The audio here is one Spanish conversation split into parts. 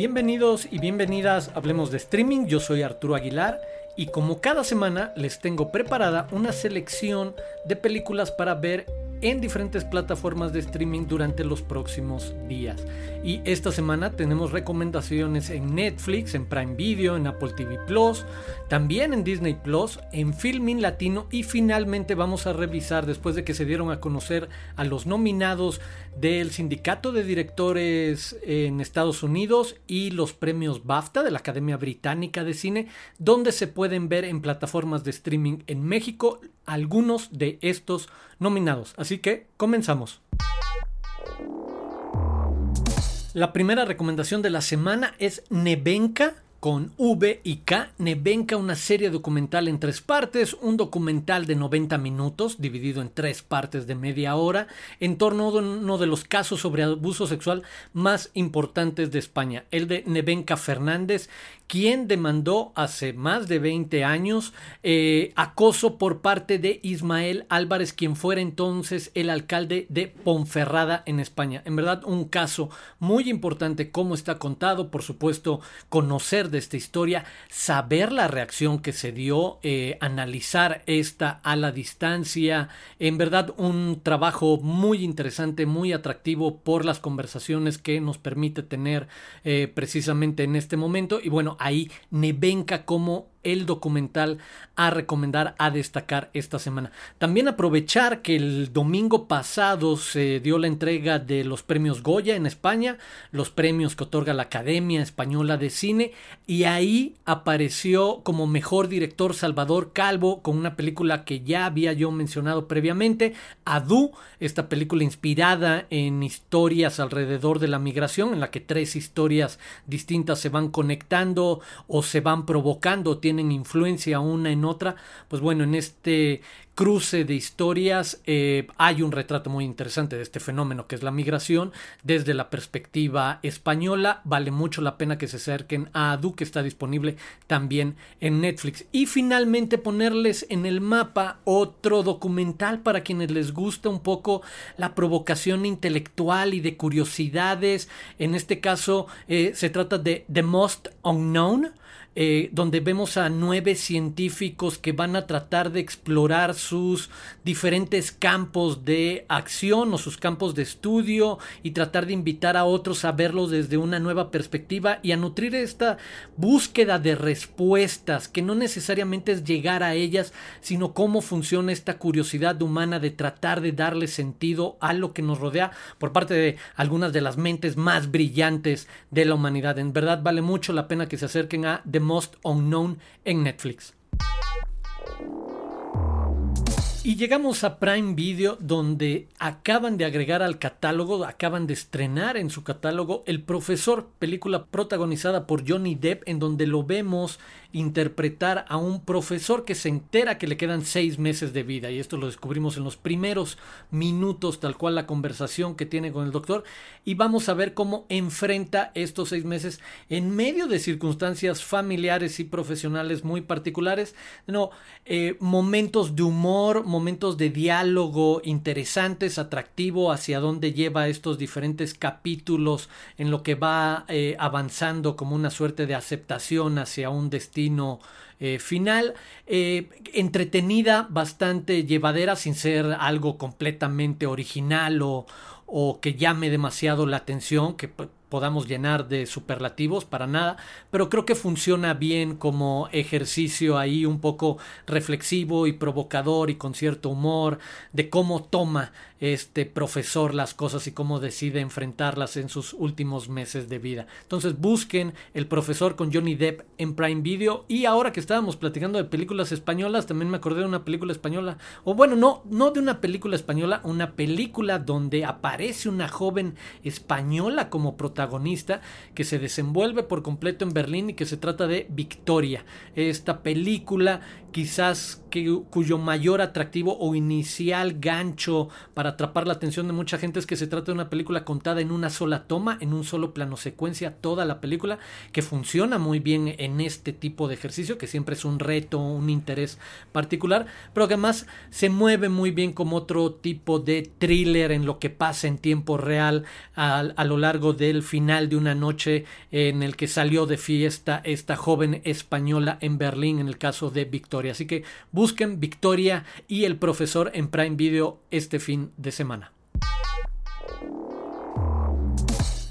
Bienvenidos y bienvenidas, hablemos de streaming, yo soy Arturo Aguilar y como cada semana les tengo preparada una selección de películas para ver en diferentes plataformas de streaming durante los próximos días. Y esta semana tenemos recomendaciones en Netflix, en Prime Video, en Apple TV Plus, también en Disney Plus, en Filmin Latino y finalmente vamos a revisar después de que se dieron a conocer a los nominados del Sindicato de Directores en Estados Unidos y los premios BAFTA de la Academia Británica de Cine, donde se pueden ver en plataformas de streaming en México algunos de estos nominados. Así que comenzamos. La primera recomendación de la semana es Nevenka con V y K, Nevenka, una serie documental en tres partes, un documental de 90 minutos, dividido en tres partes de media hora, en torno a uno de los casos sobre abuso sexual más importantes de España, el de Nevenka Fernández, quien demandó hace más de 20 años eh, acoso por parte de Ismael Álvarez, quien fuera entonces el alcalde de Ponferrada en España. En verdad, un caso muy importante, como está contado, por supuesto, conocer de esta historia, saber la reacción que se dio, eh, analizar esta a la distancia, en verdad un trabajo muy interesante, muy atractivo por las conversaciones que nos permite tener eh, precisamente en este momento. Y bueno, ahí Nevenka como el documental a recomendar, a destacar esta semana. También aprovechar que el domingo pasado se dio la entrega de los premios Goya en España, los premios que otorga la Academia Española de Cine, y ahí apareció como mejor director Salvador Calvo con una película que ya había yo mencionado previamente, Adu, esta película inspirada en historias alrededor de la migración, en la que tres historias distintas se van conectando o se van provocando, tienen influencia una en otra, pues bueno, en este cruce de historias eh, hay un retrato muy interesante de este fenómeno que es la migración desde la perspectiva española. Vale mucho la pena que se acerquen a Adu que está disponible también en Netflix. Y finalmente ponerles en el mapa otro documental para quienes les gusta un poco la provocación intelectual y de curiosidades. En este caso eh, se trata de The Most Unknown eh, donde vemos a nueve científicos que van a tratar de explorar sus diferentes campos de acción o sus campos de estudio y tratar de invitar a otros a verlos desde una nueva perspectiva y a nutrir esta búsqueda de respuestas que no necesariamente es llegar a ellas, sino cómo funciona esta curiosidad humana de tratar de darle sentido a lo que nos rodea por parte de algunas de las mentes más brillantes de la humanidad. En verdad vale mucho la pena que se acerquen a The Most Unknown en Netflix. Y llegamos a Prime Video donde acaban de agregar al catálogo, acaban de estrenar en su catálogo El Profesor, película protagonizada por Johnny Depp en donde lo vemos interpretar a un profesor que se entera que le quedan seis meses de vida. Y esto lo descubrimos en los primeros minutos tal cual la conversación que tiene con el doctor. Y vamos a ver cómo enfrenta estos seis meses en medio de circunstancias familiares y profesionales muy particulares. No eh, momentos de humor momentos de diálogo interesantes atractivo hacia dónde lleva estos diferentes capítulos en lo que va eh, avanzando como una suerte de aceptación hacia un destino eh, final, eh, entretenida, bastante llevadera, sin ser algo completamente original o, o que llame demasiado la atención, que podamos llenar de superlativos, para nada, pero creo que funciona bien como ejercicio ahí un poco reflexivo y provocador y con cierto humor de cómo toma este profesor las cosas y cómo decide enfrentarlas en sus últimos meses de vida. Entonces busquen el profesor con Johnny Depp en Prime Video y ahora que estábamos platicando de películas españolas, también me acordé de una película española, o bueno, no, no de una película española, una película donde aparece una joven española como protagonista que se desenvuelve por completo en Berlín y que se trata de Victoria. Esta película quizás que, cuyo mayor atractivo o inicial gancho para atrapar la atención de mucha gente es que se trata de una película contada en una sola toma, en un solo plano secuencia, toda la película, que funciona muy bien en este tipo de ejercicio, que siempre es un reto, un interés particular, pero que además se mueve muy bien como otro tipo de thriller en lo que pasa en tiempo real a, a, lo largo del final de una noche en el que salió de fiesta esta joven española en Berlín en el caso de Victoria. Así que busquen Victoria y el profesor en Prime Video este fin de semana.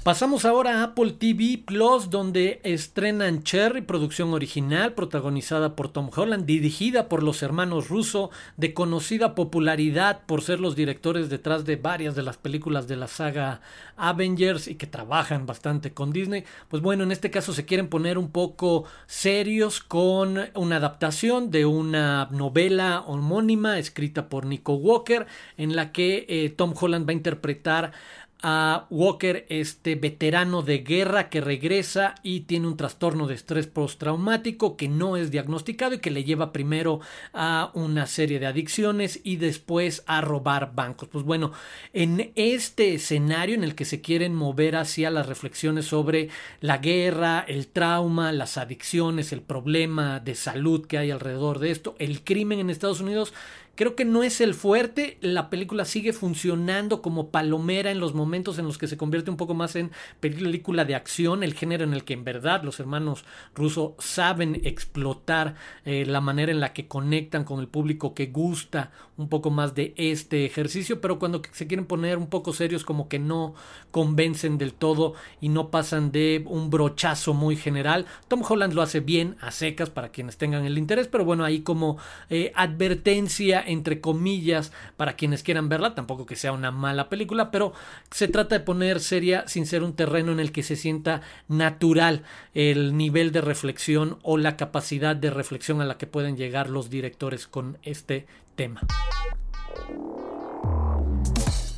Pasamos ahora a Apple TV Plus, donde estrenan Cherry, producción original, protagonizada por Tom Holland, dirigida por los hermanos Russo, de conocida popularidad por ser los directores detrás de varias de las películas de la saga Avengers y que trabajan bastante con Disney. Pues bueno, en este caso se quieren poner un poco serios con una adaptación de una novela homónima escrita por Nico Walker, en la que eh, Tom Holland va a interpretar a Walker, este veterano de guerra que regresa y tiene un trastorno de estrés postraumático que no es diagnosticado y que le lleva primero a una serie de adicciones y después a robar bancos. Pues bueno, en este escenario en el que se quieren mover hacia las reflexiones sobre la guerra, el trauma, las adicciones, el problema de salud que hay alrededor de esto, el crimen en Estados Unidos, Creo que no es el fuerte, la película sigue funcionando como palomera en los momentos en los que se convierte un poco más en película de acción, el género en el que en verdad los hermanos rusos saben explotar eh, la manera en la que conectan con el público que gusta un poco más de este ejercicio, pero cuando se quieren poner un poco serios como que no convencen del todo y no pasan de un brochazo muy general. Tom Holland lo hace bien a secas para quienes tengan el interés, pero bueno, ahí como eh, advertencia entre comillas, para quienes quieran verla, tampoco que sea una mala película, pero se trata de poner seria sin ser un terreno en el que se sienta natural el nivel de reflexión o la capacidad de reflexión a la que pueden llegar los directores con este tema.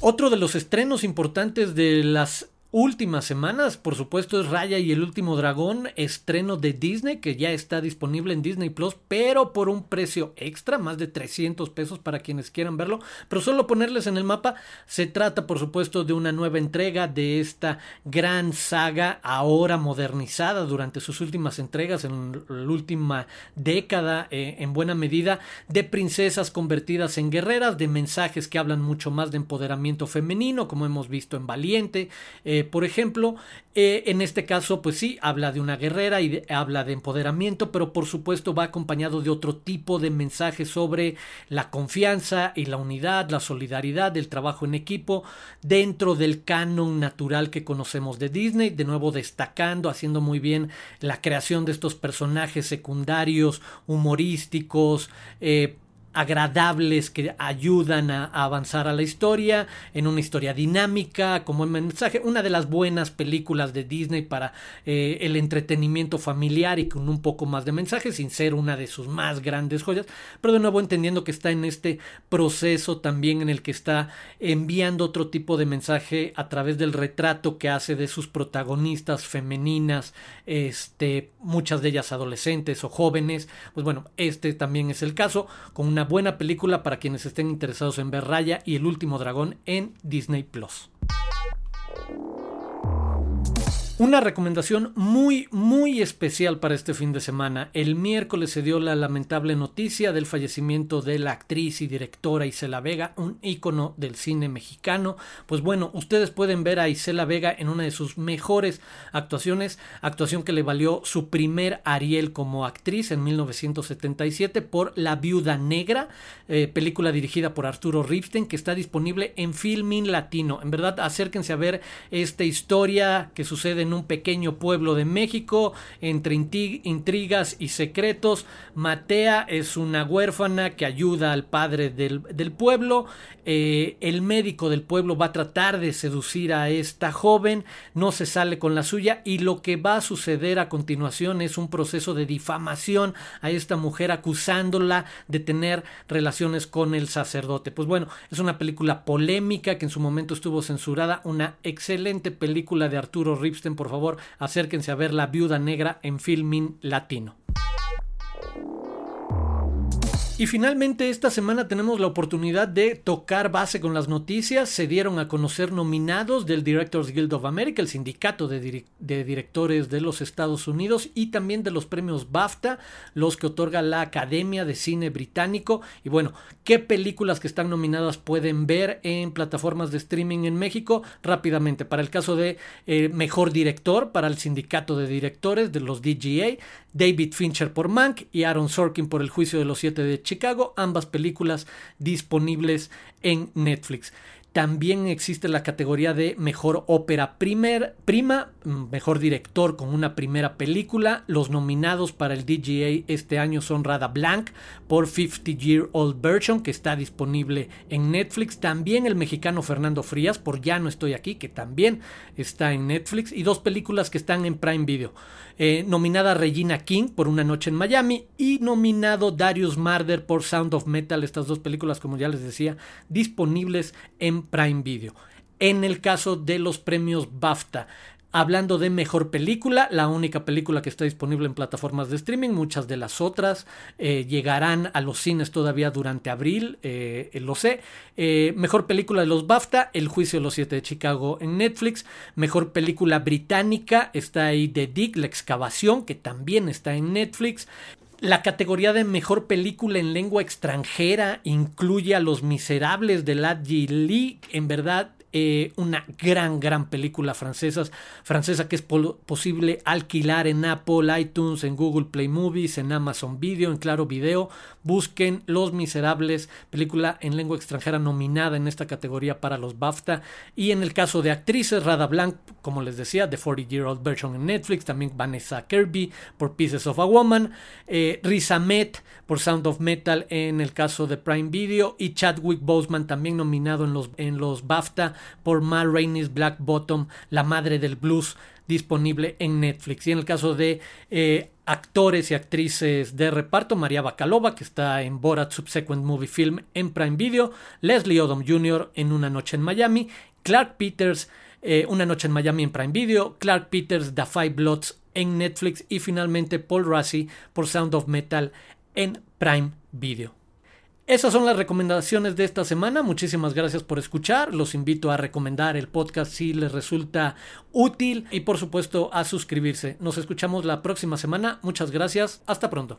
Otro de los estrenos importantes de las últimas semanas, por supuesto, es Raya y el último dragón, estreno de Disney que ya está disponible en Disney Plus, pero por un precio extra, más de 300 pesos para quienes quieran verlo. Pero solo ponerles en el mapa, se trata, por supuesto, de una nueva entrega de esta gran saga, ahora modernizada durante sus últimas entregas, en la última década, eh, en buena medida, de princesas convertidas en guerreras, de mensajes que hablan mucho más de empoderamiento femenino, como hemos visto en Valiente. Eh, por ejemplo, eh, en este caso, pues sí, habla de una guerrera y habla de empoderamiento, pero por supuesto va acompañado de otro tipo de mensajes sobre la confianza y la unidad, la solidaridad, el trabajo en equipo dentro del canon natural que conocemos de Disney, de nuevo destacando, haciendo muy bien la creación de estos personajes secundarios, humorísticos, eh, agradables que ayudan a, avanzar a la historia, en una historia dinámica, como mensaje, una de las buenas películas de Disney para eh, el entretenimiento familiar y con un poco más de mensaje, sin ser una de sus más grandes joyas, pero de nuevo entendiendo que está en este proceso también en el que está enviando otro tipo de mensaje a través del retrato que hace de sus protagonistas femeninas, este, muchas de ellas adolescentes o jóvenes, pues bueno, este también es el caso, con una buena película para quienes estén interesados en ver Raya y el último dragón en Disney Plus. Una recomendación muy, muy especial para este fin de semana. El miércoles se dio la lamentable noticia del fallecimiento de la actriz y directora Isela Vega, un ícono del cine mexicano. Pues bueno, ustedes pueden ver a Isela Vega en una de sus mejores actuaciones, actuación que le valió su primer Ariel como actriz en 1977 por La Viuda Negra, eh, película dirigida por Arturo Ripstein, que está disponible en Filmin Latino. En verdad, acérquense a ver esta historia que sucede en un pequeño pueblo de México, entre intrigas y secretos. Matea es una huérfana que ayuda al padre del, pueblo. Eh, el médico del pueblo va a tratar de seducir a esta joven, no se sale con la suya y lo que va a suceder a continuación es un proceso de difamación a esta mujer acusándola de tener relaciones con el sacerdote. Pues bueno, es una película polémica que en su momento estuvo censurada, una excelente película de Arturo Ripstein por favor, acérquense a ver La Viuda Negra en Filmin Latino. Y finalmente esta semana tenemos la oportunidad de tocar base con las noticias. Se dieron a conocer nominados del Directors Guild of America, el sindicato de, directores de los Estados Unidos, y también de los premios BAFTA, los que otorga la Academia de Cine Británico. Y bueno, ¿qué películas que están nominadas pueden ver en plataformas de streaming en México? Rápidamente, para el caso de eh, Mejor Director, para el sindicato de directores de los DGA, David Fincher por Mank y Aaron Sorkin por El Juicio de los Siete de Chicago, ambas películas disponibles en Netflix. También existe la categoría de mejor ópera primer, prima, mejor director con una primera película. Los nominados para el DGA este año son Rada Blanc por 50 Year Old Version, que está disponible en Netflix. También el mexicano Fernando Frías por Ya no estoy aquí, que también está en Netflix. Y dos películas que están en Prime Video. Eh, nominada Regina King por Una Noche en Miami y nominado Darius Marder por Sound of Metal. Estas dos películas, como ya les decía, disponibles en Prime Video. En el caso de los premios BAFTA, Hablando de mejor película, la única película que está disponible en plataformas de streaming, muchas de las otras eh, llegarán a los cines todavía durante abril, eh, lo sé. Eh, mejor película de los BAFTA, El juicio de los siete de Chicago en Netflix. Mejor película británica, está ahí The Dick, La excavación, que también está en Netflix. La categoría de mejor película en lengua extranjera incluye a Los Miserables de Ladji Lee. En verdad, eh, una gran, gran película francesa, francesa que es posible alquilar en Apple, iTunes, en Google Play Movies, en Amazon Video, en Claro Video. Busquen Los Miserables, película en lengua extranjera nominada en esta categoría para los BAFTA. Y en el caso de actrices, Rada Blanc, como les decía, The 40 Year Old Version en Netflix, también Vanessa Kirby por Pieces of a Woman, eh, Riz Ahmed por Sound of Metal en el caso de Prime Video y Chadwick Boseman también nominado en los, en los BAFTA por Ma Rainey's Black Bottom, La Madre del Blues, disponible en Netflix. Y en el caso de eh, actores y actrices de reparto, María Bacalova, que está en Borat Subsequent Movie Film en Prime Video, Leslie Odom Jr. en Una Noche en Miami, Clark Peters, eh, Una Noche en Miami en Prime Video, Clark Peters, The Five Bloods en Netflix y finalmente Paul Rassi por Sound of Metal en Prime Video. Esas son las recomendaciones de esta semana. Muchísimas gracias por escuchar. Los invito a recomendar el podcast si les resulta útil y por supuesto a suscribirse. Nos escuchamos la próxima semana. Muchas gracias. Hasta pronto.